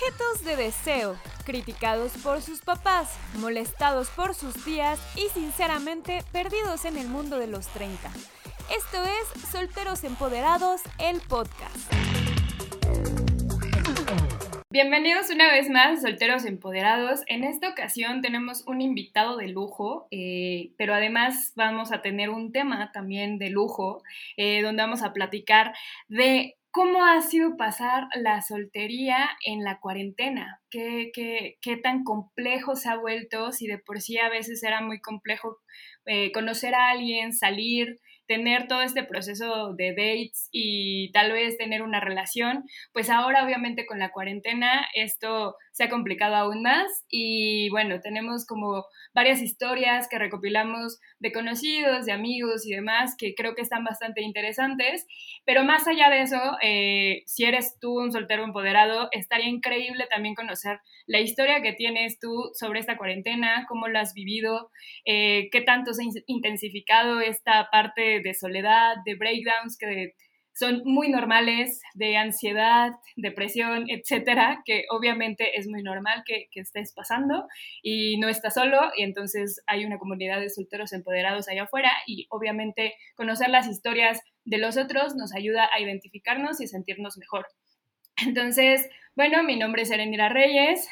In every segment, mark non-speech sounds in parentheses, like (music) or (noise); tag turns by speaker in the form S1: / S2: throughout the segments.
S1: Objetos de deseo, criticados por sus papás, molestados por sus tías y sinceramente perdidos en el mundo de los 30. Esto es Solteros Empoderados, el podcast. Bienvenidos una vez más a Solteros Empoderados. En esta ocasión tenemos un invitado de lujo, eh, pero además vamos a tener un tema también de lujo, eh, donde vamos a platicar de ¿Cómo ha sido pasar la soltería en la cuarentena? ¿Qué, qué, qué tan complejo se ha vuelto? Si de por sí a veces era muy complejo eh, conocer a alguien, salir, tener todo este proceso de dates y tal vez tener una relación, pues ahora obviamente con la cuarentena esto se ha complicado aún más y bueno, tenemos como varias historias que recopilamos de conocidos, de amigos y demás que creo que están bastante interesantes, pero más allá de eso, eh, si eres tú un soltero empoderado, estaría increíble también conocer la historia que tienes tú sobre esta cuarentena, cómo lo has vivido, eh, qué tanto se ha intensificado esta parte de soledad, de breakdowns que son muy normales, de ansiedad, depresión, etcétera, que obviamente es muy normal que, que, estés pasando y no estás solo, y entonces hay una comunidad de solteros empoderados allá afuera, y obviamente conocer las historias de los otros nos ayuda a identificarnos y sentirnos mejor. Entonces, bueno, mi nombre es Erendira Reyes.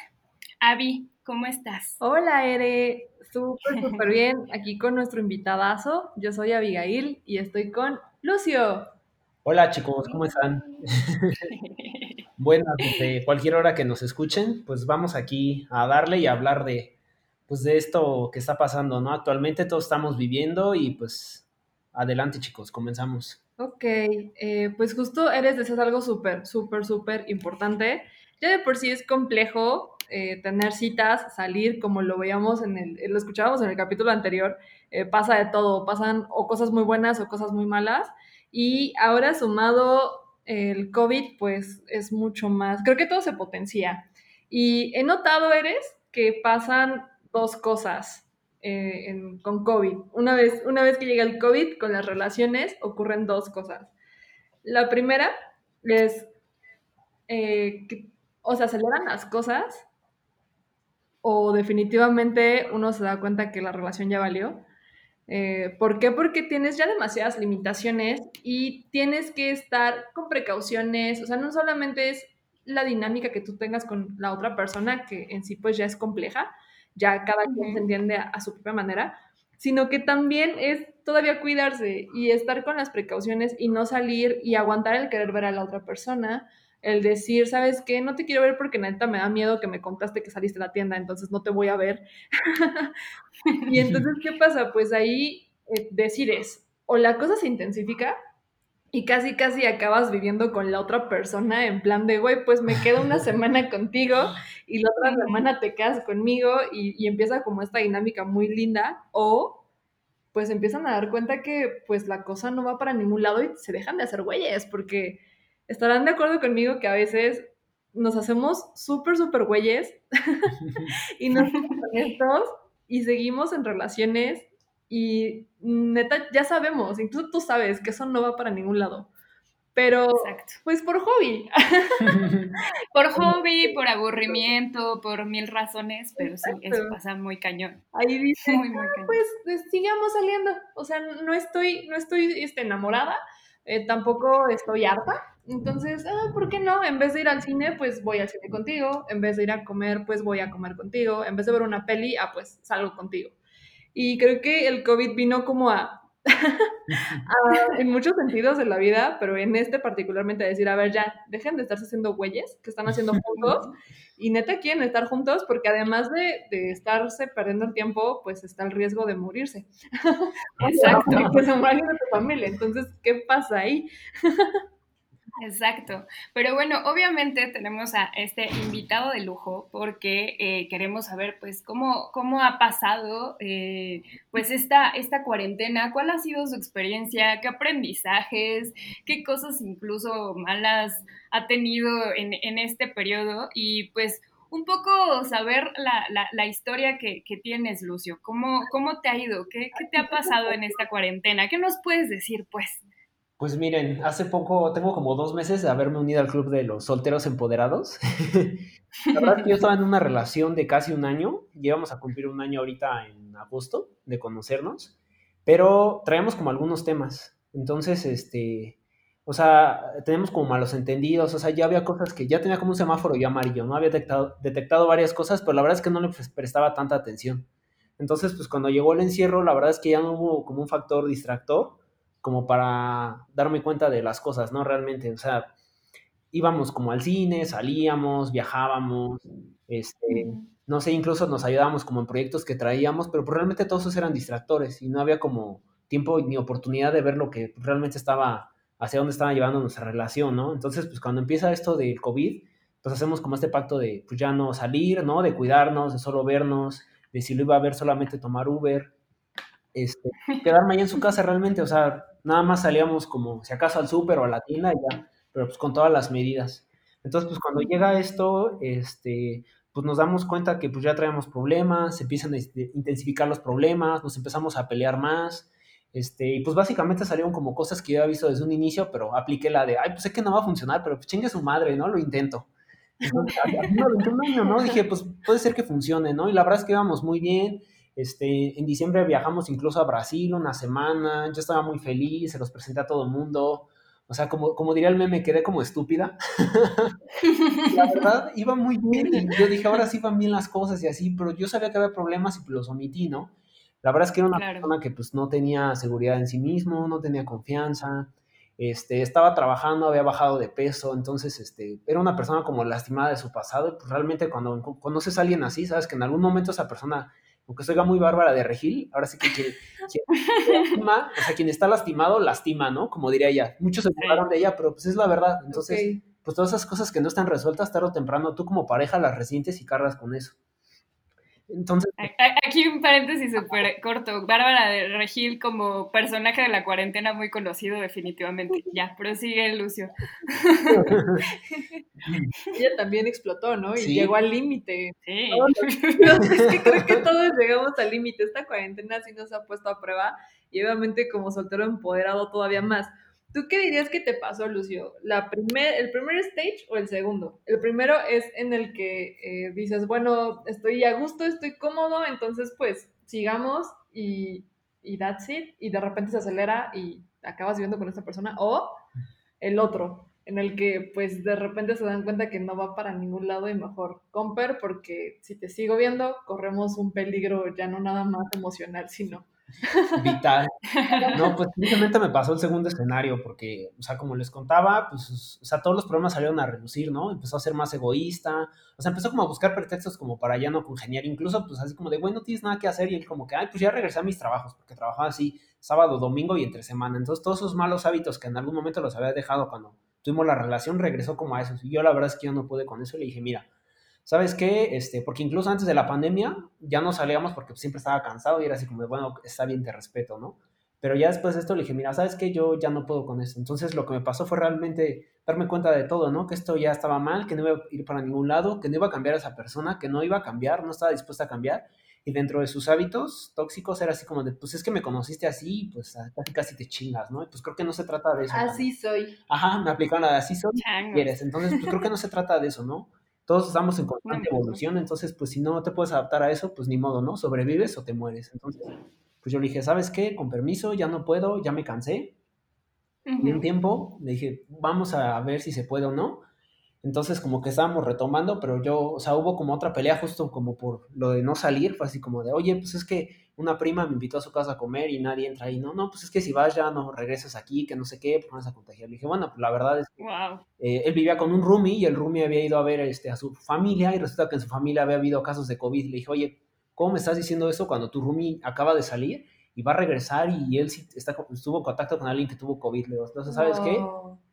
S1: Avi, ¿cómo estás?
S2: Hola, Ere. Súper, súper (laughs) bien. Aquí con nuestro invitadazo. Yo soy Abigail y estoy con Lucio.
S3: Hola, chicos, ¿cómo están? (laughs) Buenas, desde cualquier hora que nos escuchen, pues vamos aquí a darle y a hablar de, pues de esto que está pasando, ¿no? Actualmente todos estamos viviendo y pues adelante, chicos, comenzamos.
S2: Ok, eh, pues justo eres de es algo súper, súper, súper importante. Ya de por sí es complejo eh, tener citas, salir, como lo veíamos en el, lo escuchábamos en el capítulo anterior, eh, pasa de todo, pasan o cosas muy buenas o cosas muy malas. Y ahora sumado el COVID, pues es mucho más, creo que todo se potencia. Y he notado, Eres, que pasan dos cosas. Eh, con COVID. Una vez, una vez que llega el COVID, con las relaciones ocurren dos cosas. La primera es eh, que o se aceleran las cosas o definitivamente uno se da cuenta que la relación ya valió. Eh, ¿Por qué? Porque tienes ya demasiadas limitaciones y tienes que estar con precauciones. O sea, no solamente es la dinámica que tú tengas con la otra persona, que en sí pues ya es compleja, ya cada quien se entiende a, su propia manera, sino que también es todavía cuidarse y estar con las precauciones y no salir y aguantar el querer ver a la otra persona, el decir, ¿sabes qué? No te quiero ver porque neta me da miedo que me contaste que saliste de la tienda, entonces no te voy a ver. (laughs) y entonces, ¿qué pasa? Pues ahí eh, decides, o la cosa se intensifica y casi, casi acabas viviendo con la otra persona en plan de, güey, pues me quedo una semana contigo y la otra semana te quedas conmigo y, y, empieza como esta dinámica muy linda o pues empiezan a dar cuenta que pues la cosa no va para ningún lado y se dejan de hacer güeyes porque estarán de acuerdo conmigo que a veces nos hacemos súper, súper güeyes (laughs) y nos estos y seguimos en relaciones y neta, ya sabemos, incluso tú sabes que eso no va para ningún lado. Pero, pues por hobby. (laughs)
S1: por hobby, por aburrimiento, por mil razones, pero sí, eso pasa muy cañón.
S2: Ahí dice, muy, muy ah, pues, pues, sigamos saliendo. O sea, no estoy, no estoy este, enamorada, eh, tampoco estoy harta. Entonces, ah, ¿por qué no? En vez de ir al cine, pues voy al cine contigo. En vez de ir a comer, pues voy a comer contigo. En vez de ver una peli, ah, pues salgo contigo. Y creo que el COVID vino como a, (laughs) en muchos sentidos de la vida, pero en este particularmente decir, a ver, ya, dejen de estarse haciendo güeyes que están haciendo juntos (laughs) y neta quieren estar juntos porque además de, de estarse perdiendo el tiempo, pues está el riesgo de morirse. (laughs) Exacto. que se mueran de tu familia. Entonces, ¿qué pasa ahí?
S1: Exacto. Pero bueno, obviamente tenemos a este invitado de lujo porque eh, queremos saber pues cómo, cómo ha pasado eh, pues esta, esta cuarentena, cuál ha sido su experiencia, qué aprendizajes, qué cosas incluso malas ha tenido en, en este periodo y pues un poco saber la, la, la historia que, que, tienes, Lucio. ¿Cómo, ¿Cómo te ha ido? ¿Qué, ¿Qué te ha pasado en esta cuarentena? ¿Qué nos puedes decir pues?
S3: Pues miren, hace poco, tengo como dos meses de haberme unido al club de los solteros empoderados. (laughs) La verdad es que yo estaba en una relación de casi un año, llevamos a cumplir un año ahorita en agosto de conocernos, pero traemos como algunos temas. Entonces, este, o sea, tenemos como malos entendidos, o sea, ya había cosas que ya tenía como un semáforo ya amarillo, ¿no? Había detectado, detectado varias cosas, pero la verdad es que no le prestaba tanta atención. Entonces, pues cuando llegó el encierro, la verdad es que ya no hubo como un factor distractor como para darme cuenta de las cosas, ¿no? Realmente, o sea, íbamos como al cine, salíamos, viajábamos, este, no sé, incluso nos ayudábamos como en proyectos que traíamos, pero pues realmente todos esos eran distractores y no había como tiempo ni oportunidad de ver lo que realmente estaba, hacia dónde estaba llevando nuestra relación, ¿no? Entonces, pues cuando empieza esto del COVID, pues hacemos como este pacto de, pues ya no salir, ¿no? De cuidarnos, de solo vernos, de si lo iba a ver solamente tomar Uber, este, quedarme ahí en su casa realmente, o sea, nada más salíamos como si acaso al súper o a la tienda y ya, pero pues con todas las medidas. Entonces, pues cuando llega esto, este, pues nos damos cuenta que pues ya traemos problemas, se empiezan a intensificar los problemas, nos empezamos a pelear más, este, y pues básicamente salieron como cosas que yo había visto desde un inicio, pero apliqué la de, ay, pues sé que no va a funcionar, pero pues chingue su madre, ¿no? Lo intento. Entonces, (laughs) un año, ¿no? Dije, pues puede ser que funcione, ¿no? Y la verdad es que íbamos muy bien, este, en diciembre viajamos incluso a Brasil una semana, yo estaba muy feliz, se los presenté a todo el mundo. O sea, como, como diría el meme, quedé como estúpida. (laughs) la verdad, iba muy bien y yo dije, ahora sí van bien las cosas y así, pero yo sabía que había problemas y los omití, ¿no? La verdad es que era una persona que pues no tenía seguridad en sí mismo, no tenía confianza, este, estaba trabajando, había bajado de peso, entonces este, era una persona como lastimada de su pasado y pues realmente cuando conoces a alguien así, sabes que en algún momento esa persona aunque soy muy bárbara de regil, ahora sí que quien, lastima, o sea, quien está lastimado, lastima, ¿no? Como diría ella. Muchos se burlaron de ella, pero pues es la verdad. Entonces, pues todas esas cosas que no están resueltas, tarde o temprano, tú como pareja las resientes y cargas con eso. Entonces.
S1: Aquí un paréntesis súper corto. Bárbara de Regil como personaje de la cuarentena muy conocido, definitivamente. (laughs) Ya, prosigue Lucio. (laughs)
S2: Ella también explotó, ¿no? Y llegó al límite. Sí. es que creo que todos llegamos al límite. Esta cuarentena sí nos ha puesto a prueba y obviamente como soltero empoderado todavía más. ¿Tú qué dirías que te pasó, Lucio? ¿La primer, ¿El primer stage o el segundo? El primero es en el que eh, dices, bueno, estoy a gusto, estoy cómodo, entonces pues sigamos y, y that's it, y de repente se acelera y acabas viviendo con esta persona. O el otro, en el que pues de repente se dan cuenta que no va para ningún lado y mejor comper porque si te sigo viendo, corremos un peligro ya no nada más emocional, sino
S3: vital. (laughs) No, pues simplemente me pasó el segundo escenario, porque, o sea, como les contaba, pues, o sea, todos los problemas salieron a reducir, ¿no? Empezó a ser más egoísta, o sea, empezó como a buscar pretextos como para ya no congeniar, incluso, pues, así como de, güey, no tienes nada que hacer, y él como que, ay, pues ya regresé a mis trabajos, porque trabajaba así sábado, domingo y entre semana, entonces todos esos malos hábitos que en algún momento los había dejado cuando tuvimos la relación, regresó como a esos, y yo la verdad es que yo no pude con eso, y le dije, mira, ¿sabes qué? Este, porque incluso antes de la pandemia ya no salíamos porque siempre estaba cansado y era así como, bueno, está bien, te respeto, ¿no? Pero ya después de esto le dije, mira, ¿sabes qué? Yo ya no puedo con esto. Entonces lo que me pasó fue realmente darme cuenta de todo, ¿no? Que esto ya estaba mal, que no iba a ir para ningún lado, que no iba a cambiar a esa persona, que no iba a cambiar, no estaba dispuesta a cambiar. Y dentro de sus hábitos tóxicos era así como de, pues es que me conociste así, pues casi casi te chingas, ¿no? Y pues creo que no se trata de eso.
S2: Así soy.
S3: Ajá, me aplicaron a así soy. Quieres. Entonces, pues creo que no se trata de eso, ¿no? Todos estamos en constante evolución, entonces pues si no te puedes adaptar a eso, pues ni modo, ¿no? Sobrevives o te mueres. Entonces, pues yo le dije, ¿sabes qué? Con permiso, ya no puedo, ya me cansé. Y un tiempo le dije, vamos a ver si se puede o no. Entonces como que estábamos retomando, pero yo, o sea, hubo como otra pelea justo como por lo de no salir, fue así como de, oye, pues es que una prima me invitó a su casa a comer y nadie entra ahí, no, no, pues es que si vas ya no regresas aquí, que no sé qué, pues vas a contagiar. Le dije, bueno, pues la verdad es que eh, él vivía con un roomie y el roomie había ido a ver este, a su familia y resulta que en su familia había habido casos de COVID. Le dije, oye, ¿cómo me estás diciendo eso cuando tu roomie acaba de salir y va a regresar y él sí está, estuvo en contacto con alguien que tuvo COVID? Le digo, entonces, ¿sabes qué?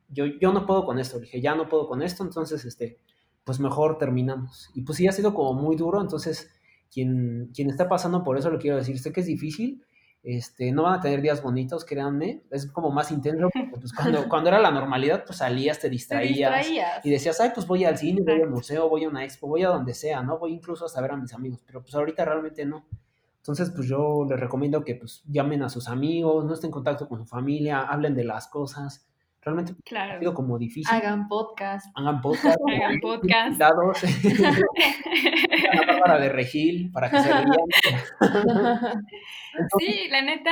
S3: Yo, yo no puedo con esto, dije, ya no puedo con esto, entonces, este, pues mejor terminamos. Y pues sí, ha sido como muy duro, entonces, quien, quien está pasando por eso, lo quiero decir, sé que es difícil, este, no van a tener días bonitos, créanme, es como más intenso, porque pues cuando, (laughs) cuando era la normalidad, pues salías, te distraías, y decías, ay, pues voy al cine, voy al museo, voy a una expo, voy a donde sea, ¿no? Voy incluso a saber a mis amigos, pero pues ahorita realmente no. Entonces, pues yo les recomiendo que pues llamen a sus amigos, no estén en contacto con su familia, hablen de las cosas. Realmente ha sido como difícil.
S2: Hagan podcast.
S3: Hagan podcast. (laughs)
S1: Hagan podcast.
S3: Dados. para (laughs) de Regil, para que se rían. (laughs)
S1: sí, la neta,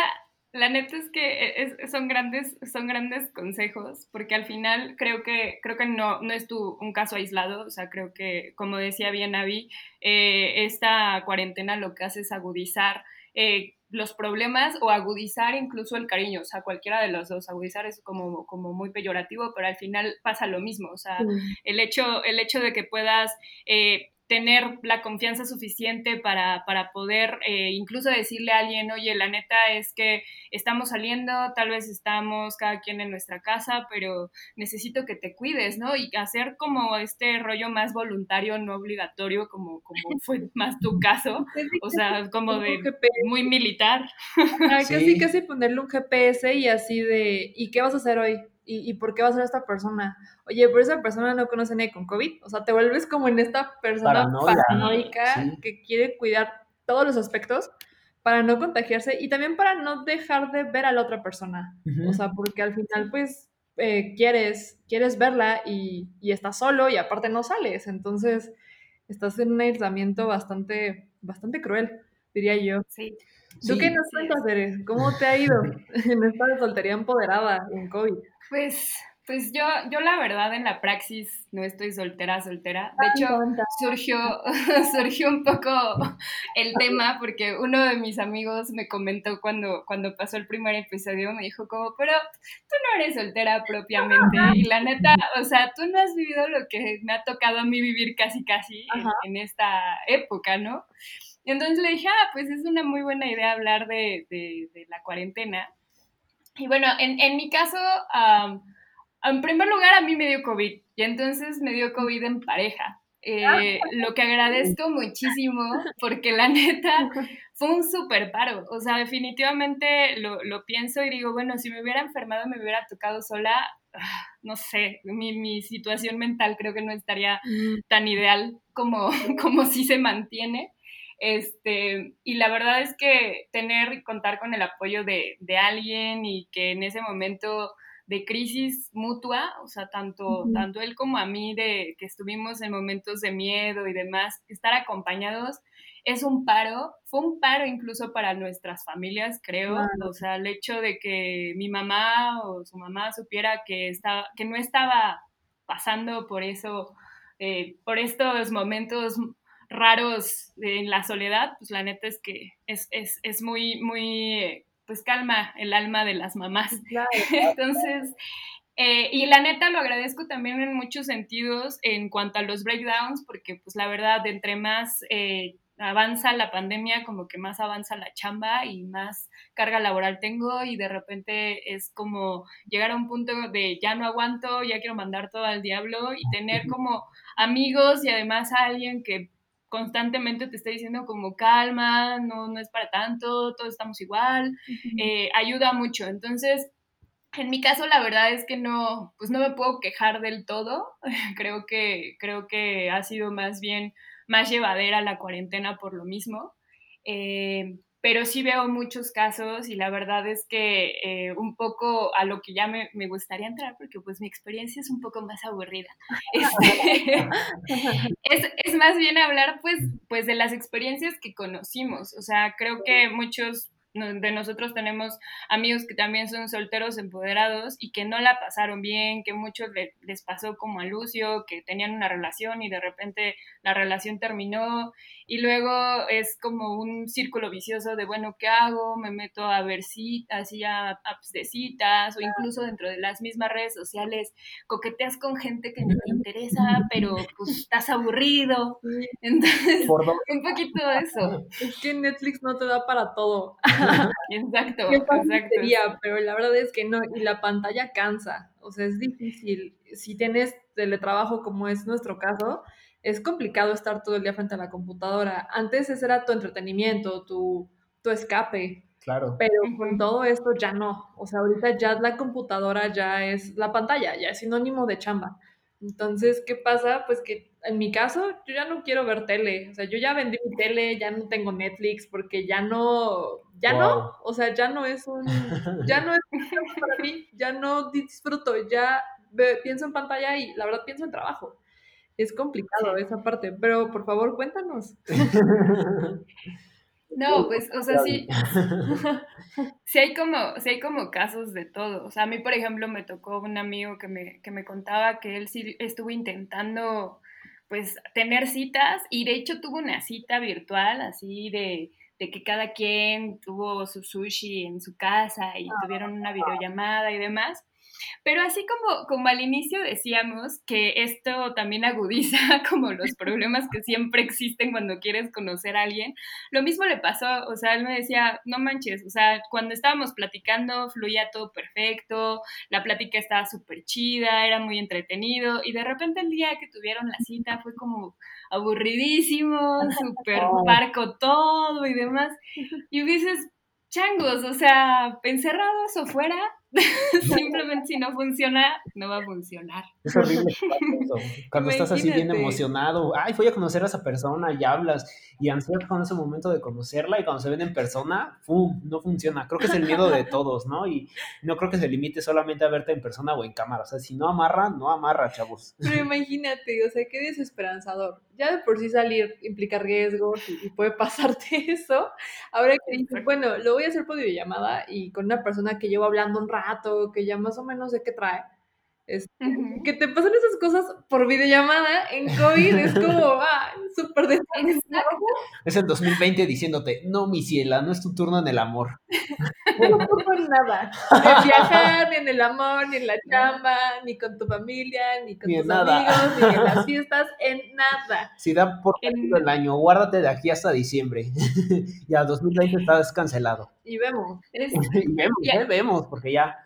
S1: la neta es que son grandes, son grandes consejos, porque al final creo que, creo que no, no es tu, un caso aislado, o sea, creo que, como decía bien Avi, eh, esta cuarentena lo que hace es agudizar eh, los problemas o agudizar incluso el cariño, o sea, cualquiera de los dos, agudizar es como, como muy peyorativo, pero al final pasa lo mismo, o sea, el, hecho, el hecho de que puedas eh, tener la confianza suficiente para, para poder eh, incluso decirle a alguien, oye, la neta es que estamos saliendo, tal vez estamos cada quien en nuestra casa, pero necesito que te cuides, ¿no? Y hacer como este rollo más voluntario, no obligatorio, como, como fue (laughs) más tu caso, o sea, como de muy militar.
S2: Casi, casi ponerle un GPS y así de, ¿y qué vas a hacer hoy? ¿Y, por qué va a ser esta persona? Oye, pero esa persona no conoce ni con COVID. O sea, te vuelves como en esta persona paranoica que quiere cuidar todos los aspectos para no contagiarse y también para no dejar de ver a la otra persona. O sea, porque al final, pues, eh, quieres, quieres verla y, y, estás solo y aparte no sales. Entonces, estás en un aislamiento bastante, bastante cruel, diría yo.
S1: Sí.
S2: ¿Tú qué nos cuentas, Eres? ¿Cómo te ha ido (laughs) en esta soltería empoderada en COVID?
S1: Pues, pues yo, yo la verdad en la praxis no estoy soltera, soltera. De hecho, surgió, (laughs) surgió un poco el tema porque uno de mis amigos me comentó cuando, cuando pasó el primer episodio, me dijo como, pero tú no eres soltera propiamente. Y la neta, o sea, tú no has vivido lo que me ha tocado a mí vivir casi, casi en, esta época, ¿no? Y entonces le dije, ah, pues es una muy buena idea hablar de, de, de la cuarentena. Y bueno, en, en mi caso, en primer lugar, a mí me dio COVID y entonces me dio COVID en pareja. Eh, lo que agradezco muchísimo porque la (laughs) neta fue un súper paro. O sea, definitivamente lo, lo, pienso y digo, bueno, si me hubiera enfermado, me hubiera tocado sola, ah, no sé, mi, mi situación mental creo que no estaría mm. tan ideal como, (laughs) como si se mantiene. Este, y la verdad es que tener y contar con el apoyo de, de, alguien y que en ese momento de crisis mutua, o sea, tanto, tanto él como a mí, de que estuvimos en momentos de miedo y demás, estar acompañados es un paro, fue un paro incluso para nuestras familias, creo, o sea, el hecho de que mi mamá o su mamá supiera que, estaba, que no estaba pasando por eso, eh, por estos momentos raros en la soledad, pues la neta es que es, es, es muy, muy, pues calma el alma de las mamás. (laughs) Entonces, eh, y la neta lo agradezco también en muchos sentidos en cuanto a los breakdowns, porque pues la verdad, entre más eh, avanza la pandemia, como que más avanza la chamba y más carga laboral tengo y de repente es como llegar a un punto de ya no aguanto, ya quiero mandar todo al diablo y tener como amigos y además a alguien que constantemente te está diciendo como calma, no, no es para tanto, todos estamos igual, eh, ayuda mucho. Entonces, en mi caso, la verdad es que no, pues no me puedo quejar del todo. (laughs) creo que, creo que ha sido más bien más llevadera la cuarentena por lo mismo. Eh, pero sí veo muchos casos y la verdad es que eh, un poco a lo que ya me, me, gustaría entrar, porque pues mi experiencia es un poco más aburrida, (laughs) este, (laughs) es, es, más bien hablar pues, pues de las experiencias que conocimos, o sea, creo que muchos de nosotros tenemos amigos que también son solteros empoderados y que no la pasaron bien, que muchos les pasó como a Lucio, que tenían una relación y de repente la relación terminó y luego es como un círculo vicioso de, bueno, ¿qué hago? Me meto a ver citas y a apps de citas o incluso dentro de las mismas redes sociales coqueteas con gente que no te interesa, pero pues estás aburrido. Entonces, un poquito de eso.
S2: Es que Netflix no te da para todo. (laughs) (laughs) (laughs)
S1: Exacto, exacto.
S2: pero la verdad es que no, y la pantalla cansa, o sea, es difícil. Si tienes teletrabajo como es nuestro caso, es complicado estar todo el día frente a la computadora. Antes ese era tu entretenimiento, tu, tu escape.
S3: Claro.
S2: Pero con todo esto ya no. O sea, ahorita ya la computadora ya es la pantalla, ya es sinónimo de chamba. Entonces, ¿qué pasa? Pues que en mi caso, yo ya no quiero ver tele. O sea, yo ya vendí mi tele, ya no tengo Netflix porque ya no, ya no, o sea, ya no es un, ya no es (laughs) para mí, ya no disfruto, ya pienso en pantalla y la verdad pienso en trabajo. Es complicado esa parte, pero por favor cuéntanos. (laughs)
S1: No, pues, o sea, sí, (laughs) sí hay como, sí hay como casos de todo. O sea, a mí, por ejemplo, me tocó un amigo que me, que me contaba que él sí estuvo intentando, pues, tener citas y de hecho tuvo una cita virtual así de, de que cada quien tuvo su sushi en su casa y tuvieron una videollamada y demás. Pero así como, como al inicio decíamos que esto también agudiza (laughs) como los problemas que siempre existen cuando quieres conocer a alguien, lo mismo le pasó, o sea, él me decía, no manches, o sea, cuando estábamos platicando fluía todo perfecto, la plática estaba súper chida, era muy entretenido y de repente el día que tuvieron la cita fue como aburridísimo, (laughs) súper parco todo y demás. Y dices, changos, o sea, encerrados o fuera, (laughs) Simplemente si no funciona, no va a funcionar.
S3: Es horrible. (laughs) Cuando estás así bien emocionado, ay, voy a conocer a esa persona y hablas y ansias con ese momento de conocerla y cuando se ven en persona, ¡pum! No funciona. Creo que es el miedo de todos, ¿no? Y no creo que se limite solamente a verte en persona o en cámara. O sea, si no amarra, no amarra, chavos.
S2: Pero imagínate, o sea, qué desesperanzador. Ya de por sí salir implica riesgos y, puede pasarte (laughs) eso. Ahora que dices, bueno, lo voy a hacer por videollamada y con una persona que llevo hablando un rato que ya más o menos sé qué trae. Este, que te pasan esas cosas por videollamada en COVID es como, (laughs) ah, súper de
S3: Es el 2020 diciéndote, no, mi ciela, no es tu turno en el amor. (laughs)
S2: No en nada. (laughs) Ni viajar, ni en el amor, ni en la chamba, ni con tu familia, ni con tus amigos, ni en las fiestas, en nada.
S3: Si da por en... el año, guárdate de aquí hasta diciembre. ya 2020 estás cancelado.
S2: Y vemos.
S3: y vemos, ¿eh? vemos, porque ya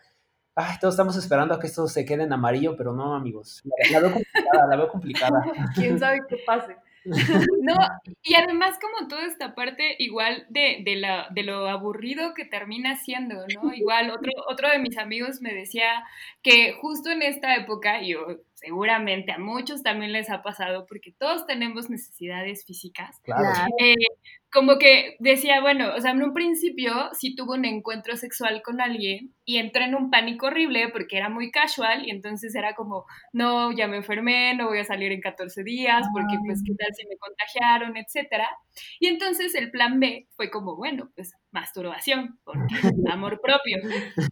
S3: Ay, todos estamos esperando a que esto se quede en amarillo, pero no, amigos. La, veo complicada, la veo complicada. (laughs)
S2: ¿Quién sabe qué pase? (laughs)
S1: No, y además como toda esta parte igual de, de, la, de lo aburrido que termina siendo, ¿no? Igual otro, otro de mis amigos me decía que justo en esta época, yo seguramente a muchos también les ha pasado, porque todos tenemos necesidades físicas.
S3: Claro.
S1: Eh, como que decía, bueno, o sea, en un principio sí tuvo un encuentro sexual con alguien y entré en un pánico horrible porque era muy casual y entonces era como, no, ya me enfermé, no voy a salir en 14 días porque pues qué tal si me contagiaron, etcétera. Y entonces el plan B fue como, bueno, pues masturbación, porque amor propio.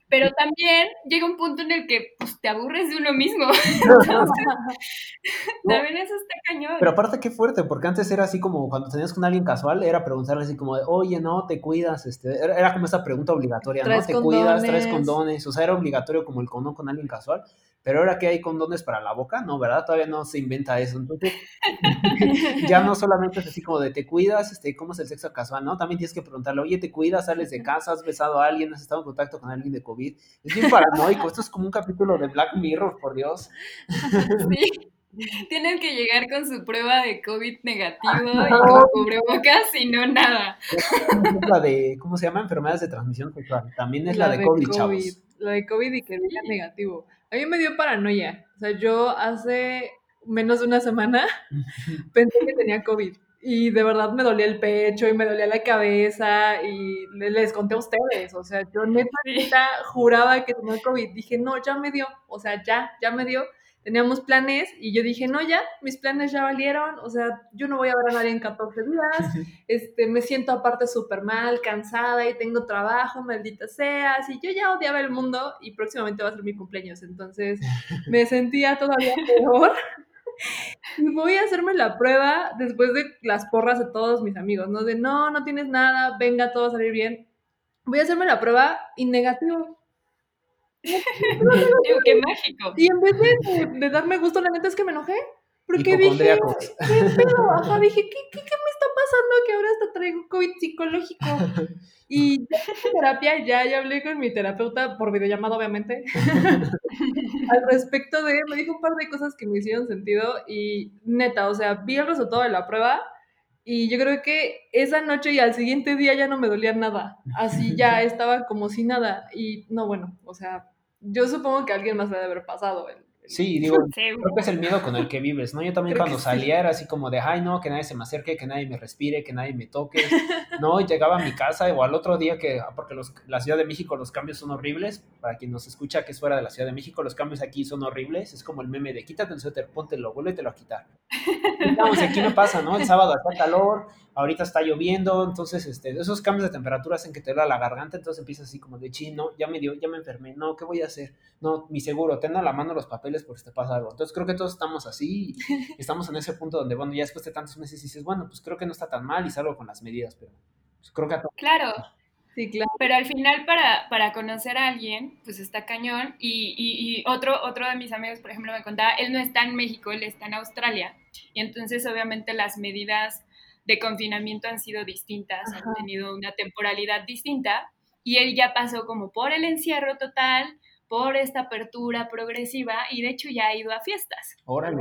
S1: Pero también llega un punto en el que pues, te aburres de uno mismo. (laughs) también eso está cañón.
S3: Pero aparte qué fuerte, porque antes era así como cuando tenías con alguien casual, era preguntarle así como, oye, no, te cuidas, este, era como esa pregunta obligatoria, ¿no? Te cuidas, traes condones, o sea, era obligatorio como el condón con alguien casual. Pero ahora que hay condones para la boca, no, ¿verdad? Todavía no se inventa eso. Entonces, (laughs) ya no solamente es así como de te cuidas, este, ¿cómo es el sexo casual? No, también tienes que preguntarle, oye, ¿te cuidas? ¿Sales de casa? ¿Has besado a alguien? ¿Has estado en contacto con alguien de COVID? Es bien paranoico. Esto es como un capítulo de Black Mirror, por Dios. (laughs)
S1: Sí. Tienen que llegar con su prueba de COVID negativo y con cubrebocas y no nada.
S3: La de, ¿cómo se llama? Enfermedades de transmisión sexual. También es la, de, COVID, chavos.
S2: La de COVID y que diga negativo. A mí me dio paranoia. O sea, yo hace menos de una semana (laughs) pensé que tenía COVID. Y de verdad me dolía el pecho y me dolía la cabeza y les conté a ustedes. O sea, yo neta, juraba que tenía COVID. Dije, no, ya me dio. O sea, ya, ya me dio teníamos planes y yo dije, no, ya, mis planes ya valieron, o sea, yo no voy a ver a nadie en 14 días, este, me siento aparte súper mal, cansada y tengo trabajo, maldita sea, y yo ya odiaba el mundo y próximamente va a ser mi cumpleaños, entonces me sentía todavía peor. Y voy a hacerme la prueba después de las porras de todos mis amigos, ¿no? De no, no tienes nada, venga, todo va a salir bien. Voy a hacerme la prueba y negativo. (laughs)
S1: qué mágico.
S2: Y en vez de, darme gusto, la neta es que me enojé. Porque dije, ¿qué Ajá, dije, ¿qué, qué, ¿qué, me está pasando que ahora hasta traigo COVID psicológico? (laughs) Y ya en terapia, ya, ya hablé con mi terapeuta por videollamada, obviamente, (laughs) al respecto de, me dijo un par de cosas que me hicieron sentido y neta, o sea, vi el resultado de la prueba y yo creo que esa noche y al siguiente día ya no me dolía nada, así (laughs) ya estaba como si nada. Y no, bueno, o sea, yo supongo que alguien más le debe haber pasado
S3: Sí, digo, (laughs) creo que es el miedo con el que vives, ¿no? Yo también cuando salía era así como de, ay, no, que nadie se me acerque, que nadie me respire, que nadie me toque, (laughs) ¿no? Y llegaba a mi casa o al otro día que, ah, porque los, la Ciudad de México los cambios son horribles, para quien nos escucha que es fuera de la Ciudad de México, los cambios aquí son horribles, es como el meme de quítate el suéter, póntelo, vuélvetelo a quitar. (laughs) Vamos, aquí me pasa, ¿no? El sábado está calor, ahorita está lloviendo, entonces este, esos cambios de temperatura hacen que te duela la garganta, entonces empiezas así como de chino, ya me dio, ya me enfermé, no, ¿qué voy a hacer? No, mi seguro, ten a la mano los papeles por si te pasa algo. Entonces creo que todos estamos así, (laughs) estamos en ese punto donde, bueno, ya después de tantos meses dices, bueno, pues creo que no está tan mal y salgo con las medidas, pero pues, creo que a todos.
S1: Claro. Sí, claro. Pero al final para, para conocer a alguien, pues está cañón. Y, y, y, otro, otro de mis amigos, por ejemplo, me contaba, él no está en México, él está en Australia. Y entonces obviamente las medidas de confinamiento han sido distintas, han tenido una temporalidad distinta y él ya pasó como por el encierro total, por esta apertura progresiva y de hecho ya ha ido a fiestas.
S3: Órale.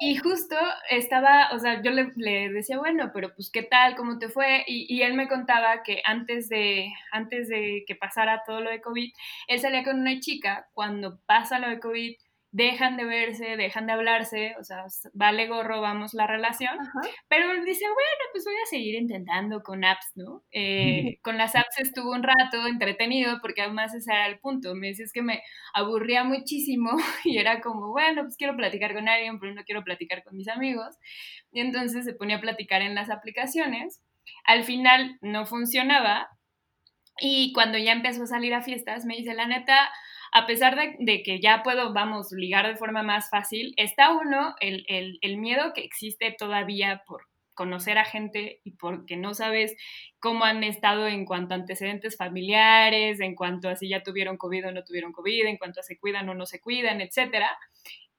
S1: Y, justo estaba, o sea, yo le, decía, bueno, pero pues qué tal, cómo te fue, y, y, él me contaba que antes de, antes de que pasara todo lo de COVID, él salía con una chica, cuando pasa lo de COVID, dejan de verse, dejan de hablarse, o sea, vale gorro, vamos la relación, pero dice, bueno, pues voy a seguir intentando con apps, ¿no? Eh, (laughs) con las apps estuvo un rato entretenido porque además ese era el punto, me dices que me aburría muchísimo (laughs) y era como, bueno, pues quiero platicar con alguien, pero no quiero platicar con mis amigos, y entonces se ponía a platicar en las aplicaciones, al final no funcionaba. Y cuando ya empezó a salir a fiestas me dice, la neta, a pesar de, que ya puedo, vamos, ligar de forma más fácil, está uno el, el, miedo que existe todavía por conocer a gente y porque no sabes cómo han estado en cuanto a antecedentes familiares, en cuanto a si ya tuvieron COVID o no tuvieron COVID, en cuanto a se cuidan o no se cuidan, etcétera.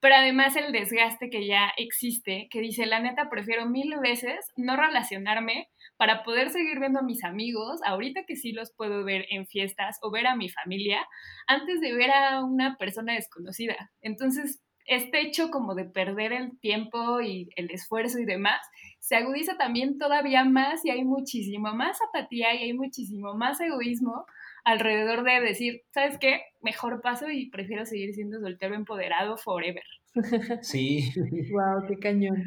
S1: Pero además el desgaste que ya existe, que dice, la neta, prefiero mil veces no relacionarme para poder seguir viendo a mis amigos, ahorita que sí los puedo ver en fiestas o ver a mi familia, antes de ver a una persona desconocida. Entonces, este hecho como de perder el tiempo y el esfuerzo y demás, se agudiza también todavía más y hay muchísimo más apatía y hay muchísimo más egoísmo alrededor de decir, ¿sabes qué? Mejor paso y prefiero seguir siendo soltero empoderado forever. (laughs)
S3: Sí.
S2: Wow, qué cañón.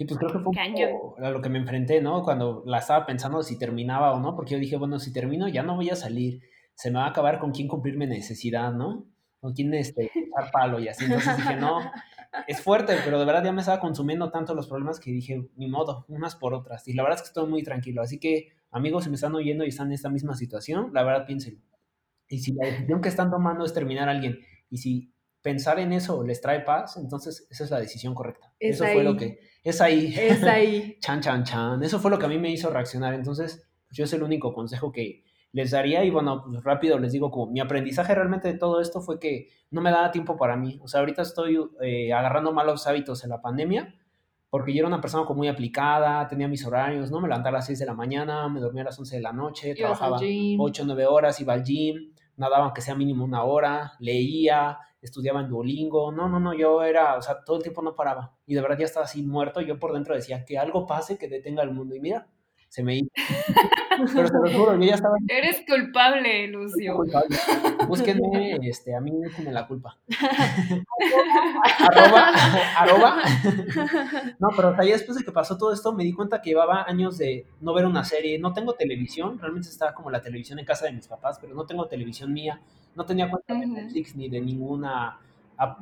S3: Sí, pues creo que fue a lo que me enfrenté, ¿no? Cuando la estaba pensando si terminaba o no, porque yo dije, bueno, si termino ya no voy a salir, se me va a acabar con quién cumplir mi necesidad, ¿no? Con quién este, echar palo y así. Entonces dije, no, (laughs) es fuerte, pero de verdad ya me estaba consumiendo tanto los problemas que dije, ni modo, unas por otras. Y la verdad es que estoy muy tranquilo. Así que, amigos, si me están oyendo y están en esta misma situación, la verdad piensen. Y si la decisión que están tomando es terminar a alguien, y si pensar en eso les trae paz, entonces esa es la decisión correcta. eso fue lo que... Es ahí.
S2: Es ahí. (laughs)
S3: chan, chan, chan. Eso fue lo que a mí me hizo reaccionar. Entonces, pues, yo es el único consejo que les daría y bueno, pues rápido les digo como mi aprendizaje realmente de todo esto fue que no me daba tiempo para mí. O sea, ahorita estoy eh, agarrando malos hábitos en la pandemia porque yo era una persona como muy aplicada, tenía mis horarios, ¿no? Me levantaba a las 6 de la mañana, me dormía a las 11 de la noche, trabajaba 8 o 9 horas, iba al gym, nadaba aunque sea mínimo una hora, leía, estudiaba en Duolingo, no, no, no, yo era, o sea, todo el tiempo no paraba. Y de verdad ya estaba así muerto, yo por dentro decía que algo pase que detenga el mundo y mira, se me iba. Pero te lo juro, yo ya estaba... (laughs)
S1: Eres culpable, Lucio. Culpable.
S3: Búsquenme, este, a mí déjenme la culpa. (laughs) arroba, arroba. no, pero o después de que pasó todo esto me di cuenta que llevaba años de no ver una serie, no tengo televisión, realmente estaba como la televisión en casa de mis papás, pero no tengo televisión mía, no tenía cuenta de Netflix ni de ninguna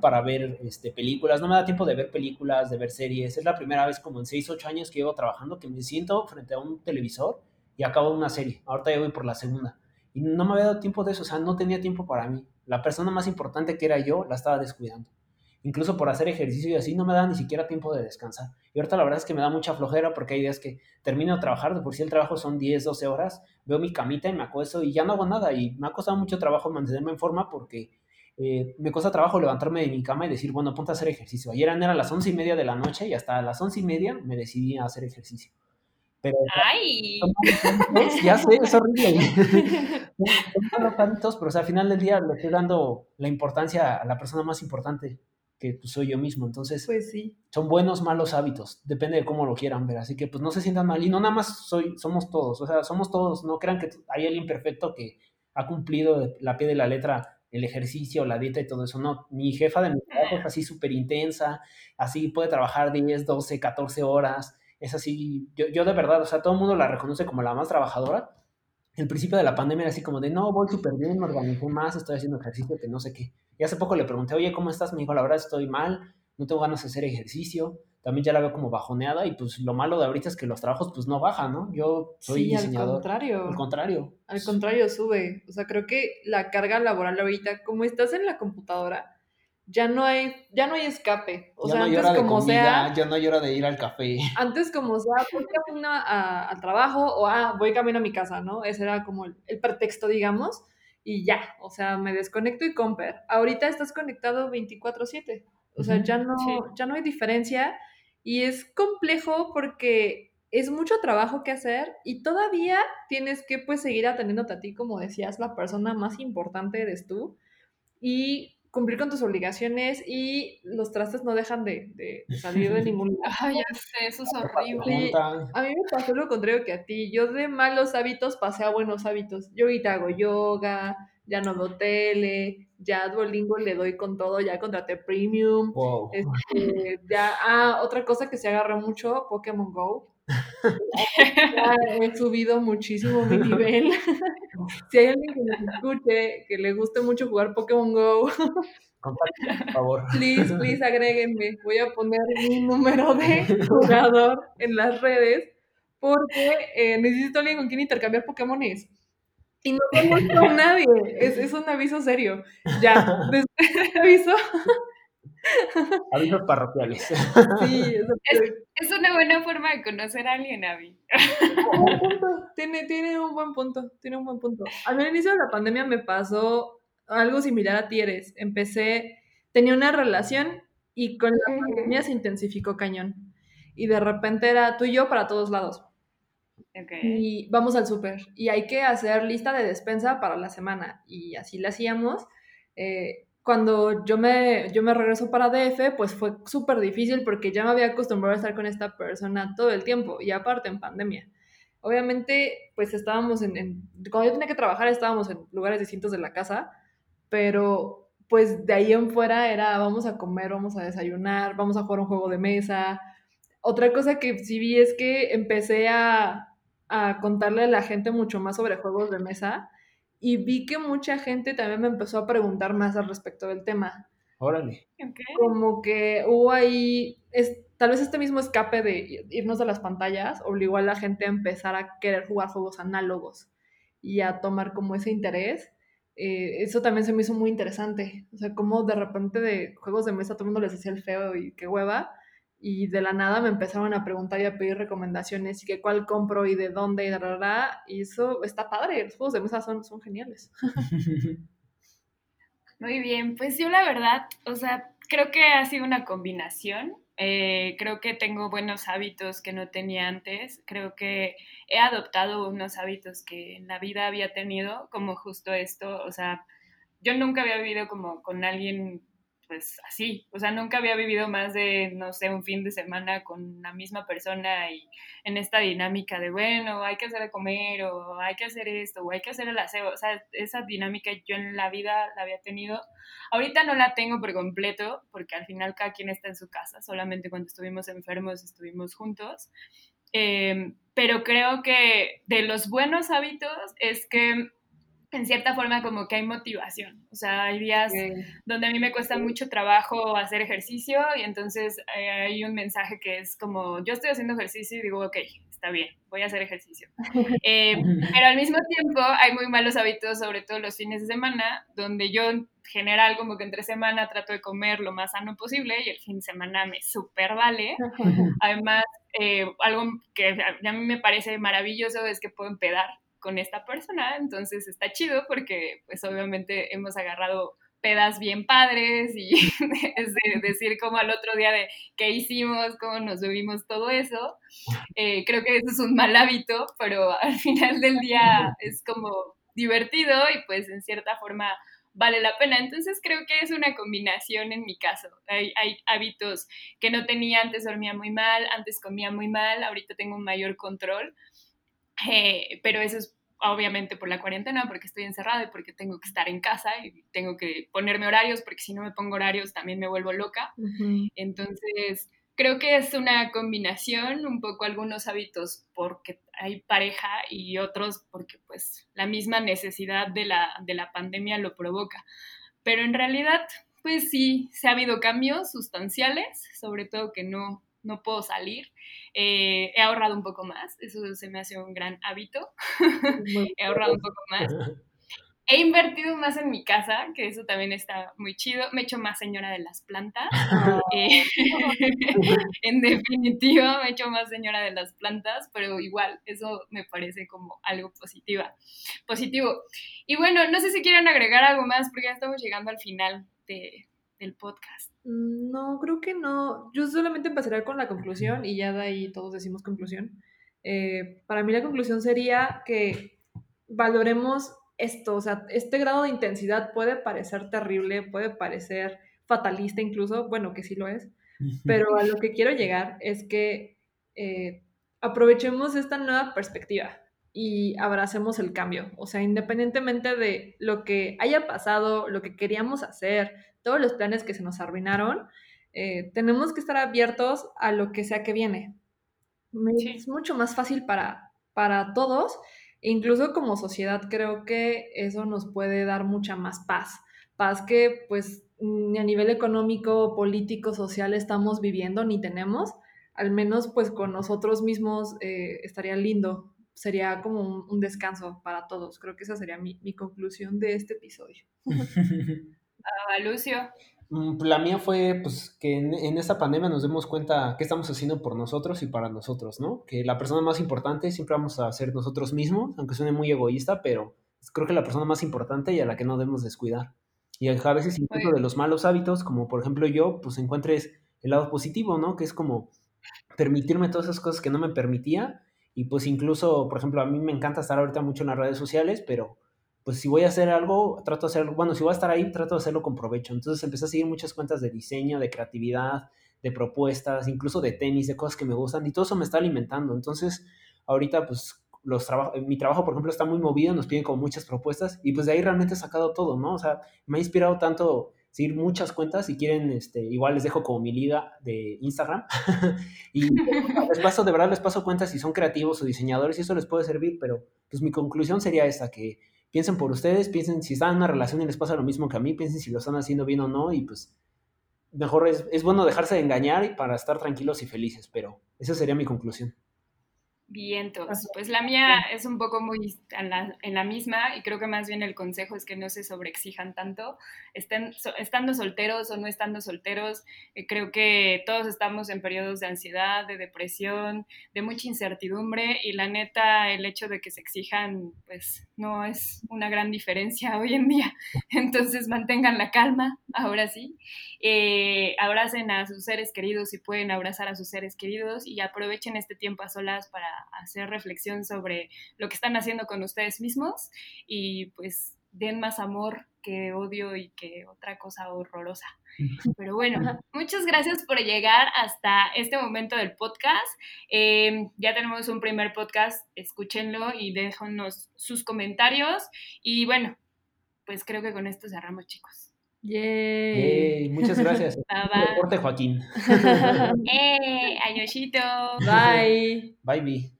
S3: para ver este, películas, no me da tiempo de ver películas, de ver series, es la primera vez como en 6, 8 años que llevo trabajando que me siento frente a un televisor y acabo una serie. Ahorita ya voy por la segunda. Y no me había dado tiempo de eso, o sea, no tenía tiempo para mí. La persona más importante que era yo la estaba descuidando. Incluso por hacer ejercicio y así no me da ni siquiera tiempo de descansar. Y ahorita la verdad es que me da mucha flojera porque hay días que termino de trabajar, de por si el trabajo son 10, 12 horas, veo mi camita y me acuesto y ya no hago nada. Y me ha costado mucho trabajo mantenerme en forma porque eh, me cuesta trabajo levantarme de mi cama y decir, bueno, ponte a hacer ejercicio. Ayer eran las once y media de la noche y hasta las once y media me decidí a hacer ejercicio. Pero,
S1: ¡Ay!
S3: Ya sé, es horrible. (laughs) son hábitos, pero al final del día le estoy dando la importancia a la persona más importante, que pues, soy yo mismo. Entonces,
S2: pues sí.
S3: son buenos, malos hábitos, depende de cómo lo quieran ver. Así que pues no se sientan mal. Y no nada más soy, somos todos, o sea, somos todos. No crean que hay alguien perfecto que ha cumplido la pie de la letra el ejercicio, la dieta y todo eso. No, mi jefa de mi trabajo es así súper intensa, así puede trabajar 10, 12, 14 horas. Es así, yo, yo de verdad, o sea, todo el mundo la reconoce como la más trabajadora. El principio de la pandemia era así como de, no, voy súper bien, me organicé más, estoy haciendo ejercicio, que no sé qué. Y hace poco le pregunté, oye, ¿cómo estás? Me dijo, la verdad estoy mal, no tengo ganas de hacer ejercicio también ya la veo como bajoneada y pues lo malo de ahorita es que los trabajos pues no bajan, ¿no? Yo soy
S2: sí,
S3: diseñador.
S2: al contrario.
S3: Al contrario.
S2: Al contrario, sube. O sea, creo que la carga laboral ahorita, como estás en la computadora, ya no hay, ya no hay escape. O
S3: ya
S2: sea,
S3: no
S2: antes como
S3: comida,
S2: sea,
S3: ya no llora de ir al café. (laughs)
S2: antes como sea, voy camino a- al trabajo o ah, voy camino a mi casa, ¿no? Ese era como el, el pretexto, digamos, y ya, o sea, me desconecto y comper. Ahorita estás conectado 24/7. O sea, ya no,
S1: Sí.
S2: ya no hay diferencia y es complejo porque es mucho trabajo que hacer y todavía tienes que pues seguir atendiéndote a ti, como decías, la persona más importante eres tú y cumplir con tus obligaciones y los trastes no dejan de, de- de salir de ningún lado. (laughs)
S1: Ay, ya sé, eso es horrible.
S2: A mí me pasó lo contrario que a ti. Yo de malos hábitos pasé a buenos hábitos. Yo ahorita hago yoga, ya no veo tele, ya Duolingo le doy con todo, ya contraté premium.
S3: wow.
S2: Este, ya, ah, otra cosa que se agarra mucho, Pokémon Go. (laughs) Ya he subido muchísimo mi nivel. (laughs) Si hay alguien que nos escuche, que le guste mucho jugar Pokémon Go,
S3: Contacto, por favor.
S2: please, please agréguenme. Voy a poner mi número de (laughs) jugador en las redes porque eh, necesito alguien con quien intercambiar Pokémones. Y no conozco a (laughs) nadie. Es, es un aviso serio. Ya, después (laughs) de ese aviso, (laughs)
S3: Avisos parroquiales.
S2: sí, eso
S1: Es una buena forma de conocer a alguien, Abby.
S2: un buen punto. Tiene, tiene un buen punto, tiene un buen punto. Al inicio de la pandemia me pasó algo similar a ti eres. Empecé, tenía una relación y con la pandemia se intensificó cañón. Y de repente era tú y yo para todos lados.
S1: Ok.
S2: Y vamos al súper. Y hay que hacer lista de despensa para la semana. Y así la hacíamos. Eh, cuando yo me, yo me regreso para DF, pues fue súper difícil porque ya me había acostumbrado a estar con esta persona todo el tiempo. Y aparte en pandemia. Obviamente, pues estábamos en, en- Cuando yo tenía que trabajar, estábamos en lugares distintos de la casa. Pero pues de ahí en fuera era vamos a comer, vamos a desayunar, vamos a jugar un juego de mesa. Otra cosa que sí vi es que empecé a, a contarle a la gente mucho más sobre juegos de mesa y vi que mucha gente también me empezó a preguntar más al respecto del tema.
S3: Órale.
S1: Ok.
S2: Como que hubo ahí, es, tal vez este mismo escape de irnos de las pantallas obligó a la gente a empezar a querer jugar juegos análogos y a tomar como ese interés. Eh, eso también se me hizo muy interesante. O sea, como de repente de juegos de mesa todo el mundo les hacía el feo y qué hueva. Y de la nada me empezaron a preguntar y a pedir recomendaciones y que cuál compro y de dónde y de la, la, la. Y eso está padre. Los juegos de mesa son, son geniales. (laughs)
S1: Muy bien, pues yo la verdad, o sea, creo que ha sido una combinación. Eh, creo que tengo buenos hábitos que no tenía antes. Creo que he adoptado unos hábitos que en la vida había tenido, como justo esto. O sea, yo nunca había vivido como con alguien pues así, o sea, nunca había vivido más de, no sé, un fin de semana con la misma persona y en esta dinámica de, bueno, hay que hacer de comer o hay que hacer esto o hay que hacer el aseo, o sea, esa dinámica yo en la vida la había tenido. Ahorita no la tengo por completo porque al final cada quien está en su casa, solamente cuando estuvimos enfermos estuvimos juntos. Eh, pero creo que de los buenos hábitos es que en cierta forma como que hay motivación. O sea, hay días
S2: Sí.
S1: donde a mí me cuesta mucho trabajo hacer ejercicio y entonces eh, hay un mensaje que es como, yo estoy haciendo ejercicio y digo, ok, está bien, voy a hacer ejercicio. (laughs) Eh, pero al mismo tiempo hay muy malos hábitos, sobre todo los fines de semana, donde yo en general como que entre semana trato de comer lo más sano posible y el fin de semana me super vale. Además, eh, algo que a mí me parece maravilloso es que puedo empedar con esta persona, entonces está chido porque pues obviamente hemos agarrado pedas bien padres y (laughs) es de decir como al otro día de qué hicimos, cómo nos bebimos todo eso. Eh, creo que eso es un mal hábito, pero al final del día (laughs) es como divertido y pues en cierta forma vale la pena. Entonces creo que es una combinación en mi caso. Hay, hay, hábitos que no tenía, antes dormía muy mal, antes comía muy mal, ahorita tengo un mayor control, eh, pero eso es obviamente por la cuarentena, porque estoy encerrada y porque tengo que estar en casa y tengo que ponerme horarios, porque si no me pongo horarios también me vuelvo loca. Entonces, creo que es una combinación, un poco algunos hábitos porque hay pareja y otros porque pues la misma necesidad de la, de la pandemia lo provoca. Pero en realidad, pues sí, se ha habido cambios sustanciales, sobre todo que no, no puedo salir. Eh, he ahorrado un poco más, eso se me hace un gran hábito. (laughs) he ahorrado un poco más. (laughs) He invertido más en mi casa, que eso también está muy chido. Me he hecho más señora de las plantas. (laughs) Eh, en definitiva, me he hecho más señora de las plantas, pero igual, eso me parece como algo positiva, positivo. Y bueno, no sé si quieren agregar algo más, porque ya estamos llegando al final del podcast.
S2: Mm, no, creo que no. Yo solamente empezaré con la conclusión y ya de ahí todos decimos conclusión. Eh, para mí la conclusión sería que valoremos esto, o sea, este grado de intensidad puede parecer terrible, puede parecer fatalista incluso, bueno, que sí lo es, pero a lo que quiero llegar es que eh, aprovechemos esta nueva perspectiva y abracemos el cambio, o sea, independientemente de lo que haya pasado, lo que queríamos hacer, todos los planes que se nos arruinaron, eh, tenemos que estar abiertos a lo que sea que viene. Es mucho más fácil para, para todos incluso como sociedad creo que eso nos puede dar mucha más paz. Paz que pues ni a nivel económico, político, social estamos viviendo ni tenemos. Al menos pues con nosotros mismos eh, estaría lindo. Sería como un, descanso para todos. Creo que esa sería mi, mi conclusión de este episodio. (laughs)
S1: ah, Lucio.
S3: Mm, la mía fue pues que en, esta pandemia nos demos cuenta qué estamos haciendo por nosotros y para nosotros, ¿no? Que la persona más importante siempre vamos a ser nosotros mismos, aunque suene muy egoísta, pero creo que la persona más importante y a la que no debemos descuidar. Y a veces incluso de los malos hábitos, como por ejemplo yo, pues encuentres el lado positivo, ¿no? Que es como permitirme todas esas cosas que no me permitía y pues incluso, por ejemplo, a mí me encanta estar ahorita mucho en las redes sociales, pero pues si voy a hacer algo, trato de hacerlo, bueno, si voy a estar ahí, trato de hacerlo con provecho. Entonces empecé a seguir muchas cuentas de diseño, de creatividad, de propuestas, incluso de tenis, de cosas que me gustan y todo eso me está alimentando. Entonces, ahorita pues los mi trabajo, por ejemplo, está muy movido, nos piden como muchas propuestas y pues de ahí realmente he sacado todo, ¿no? O sea, me ha inspirado tanto seguir muchas cuentas, si quieren, este, igual les dejo como mi liga de Instagram (laughs) y (laughs) les paso, de verdad les paso cuentas si son creativos o diseñadores y eso les puede servir, pero pues mi conclusión sería esta, que piensen por ustedes, piensen si están en una relación y les pasa lo mismo que a mí, piensen si lo están haciendo bien o no y pues mejor es, es bueno dejarse de engañar para estar tranquilos y felices, pero esa sería mi conclusión.
S1: Vientos. Pues la mía es un poco muy en la, misma y creo que más bien el consejo es que no se sobreexijan tanto. Estén, estando solteros o no estando solteros, eh, creo que todos estamos en periodos de ansiedad, de depresión, de mucha incertidumbre y la neta el hecho de que se exijan pues no es una gran diferencia (laughs) hoy en día. Entonces mantengan la calma, ahora sí. Eh, abracen a sus seres queridos si pueden abrazar a sus seres queridos y aprovechen este tiempo a solas para hacer reflexión sobre lo que están haciendo con ustedes mismos y pues den más amor que odio y que otra cosa horrorosa. (laughs) Pero bueno, muchas gracias por llegar hasta este momento del podcast. Em, ya tenemos un primer podcast, escúchenlo y déjanos sus comentarios. Y bueno, pues creo que con esto cerramos, chicos.
S3: Yay. Muchas gracias. (laughs) Bye, Joaquín. (laughs) (laughs)
S1: eh, Ayoshito.
S2: Bye.
S3: Bye, bye.